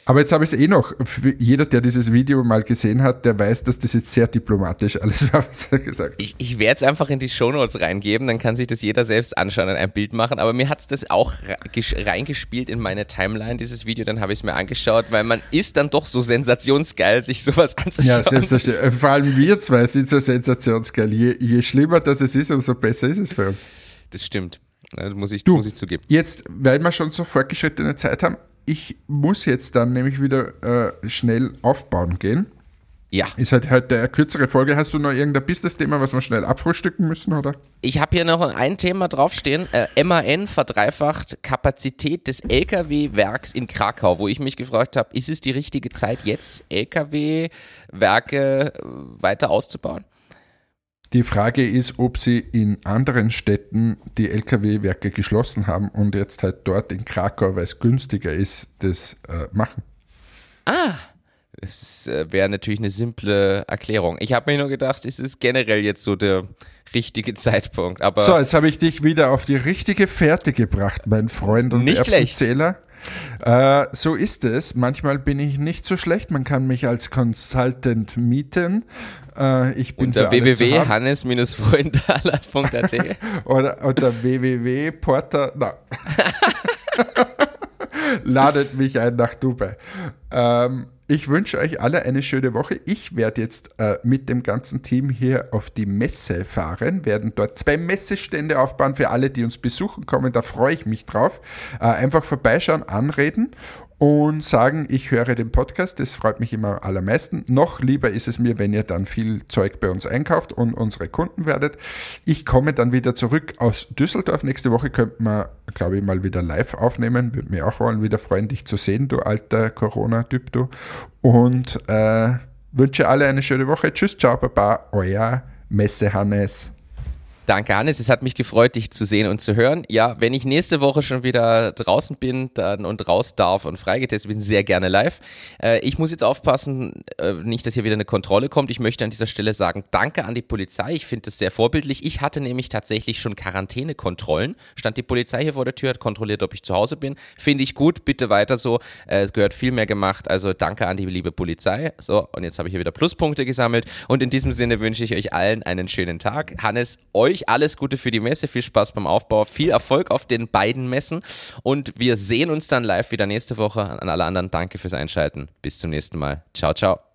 S1: Aber jetzt habe ich es eh noch. Jeder, der dieses Video mal gesehen hat, der weiß, dass das jetzt sehr diplomatisch alles war, was er gesagt hat.
S2: Ich, ich werde es einfach in die Shownotes reingeben, dann kann sich das jeder selbst anschauen und ein Bild machen. Aber mir hat es das auch reingespielt in meine Timeline, dieses Video. Dann habe ich es mir angeschaut, weil man ist dann doch so sensationsgeil, sich sowas anzuschauen. Ja,
S1: selbstverständlich. Vor allem wir zwei sind so sensationsgeil. Je, je schlimmer das es ist, umso besser ist es für uns.
S2: Das stimmt. Das muss ich,
S1: du,
S2: muss ich zugeben.
S1: Jetzt, weil wir schon so fortgeschrittene Zeit haben, ich muss jetzt dann nämlich wieder äh, schnell aufbauen gehen.
S2: Ja.
S1: Ist halt heute eine kürzere Folge. Hast du noch irgendein Business-Thema, was wir schnell abfrühstücken müssen, oder?
S2: Ich habe hier noch ein Thema draufstehen. Äh, MAN verdreifacht Kapazität des Lkw-Werks in Krakau, wo ich mich gefragt habe, ist es die richtige Zeit, jetzt Lkw-Werke äh, weiter auszubauen?
S1: Die Frage ist, ob sie in anderen Städten die Lkw-Werke geschlossen haben und jetzt halt dort in Krakau, weil es günstiger ist, das äh, machen.
S2: Ah, das äh, wäre natürlich eine simple Erklärung. Ich habe mir nur gedacht, es ist generell jetzt so der richtige Zeitpunkt. Aber
S1: so, jetzt habe ich dich wieder auf die richtige Fährte gebracht, mein Freund und
S2: nicht Erbsenzähler.
S1: Äh, so ist es. Manchmal bin ich nicht so schlecht. Man kann mich als Consultant mieten. Äh, ich bin
S2: unter www.hannes-freundaler.at
S1: oder unter www.porter. No. Ladet mich ein nach Dubai. Ähm, ich wünsche euch alle eine schöne Woche. Ich werde jetzt äh, mit dem ganzen Team hier auf die Messe fahren, werden dort zwei Messestände aufbauen für alle, die uns besuchen kommen. Da freue ich mich drauf. Äh, einfach vorbeischauen, anreden und sagen, ich höre den Podcast. Das freut mich immer allermeisten. Noch lieber ist es mir, wenn ihr dann viel Zeug bei uns einkauft und unsere Kunden werdet. Ich komme dann wieder zurück aus Düsseldorf. Nächste Woche könnten wir, glaube ich, mal wieder live aufnehmen. Würde mich auch wollen, wieder freuen, dich zu sehen, du alter Corona-Typ, du. Und äh, wünsche alle eine schöne Woche. Tschüss, ciao, baba, euer Messe Hannes.
S2: Danke, Hannes. Es hat mich gefreut, dich zu sehen und zu hören. Ja, wenn ich nächste Woche schon wieder draußen bin dann und raus darf und freigetestet bin, sehr gerne live. Äh, ich muss jetzt aufpassen, äh, nicht, dass hier wieder eine Kontrolle kommt. Ich möchte an dieser Stelle sagen, danke an die Polizei. Ich finde das sehr vorbildlich. Ich hatte nämlich tatsächlich schon Quarantänekontrollen. Stand die Polizei hier vor der Tür, hat kontrolliert, ob ich zu Hause bin. Finde ich gut. Bitte weiter so. Äh, es gehört viel mehr gemacht. Also danke an die liebe Polizei. So, und jetzt habe ich hier wieder Pluspunkte gesammelt. Und in diesem Sinne wünsche ich euch allen einen schönen Tag. Hannes, euch alles Gute für die Messe. Viel Spaß beim Aufbau. Viel Erfolg auf den beiden Messen. Und wir sehen uns dann live wieder nächste Woche. An alle anderen danke fürs Einschalten. Bis zum nächsten Mal. Ciao, ciao.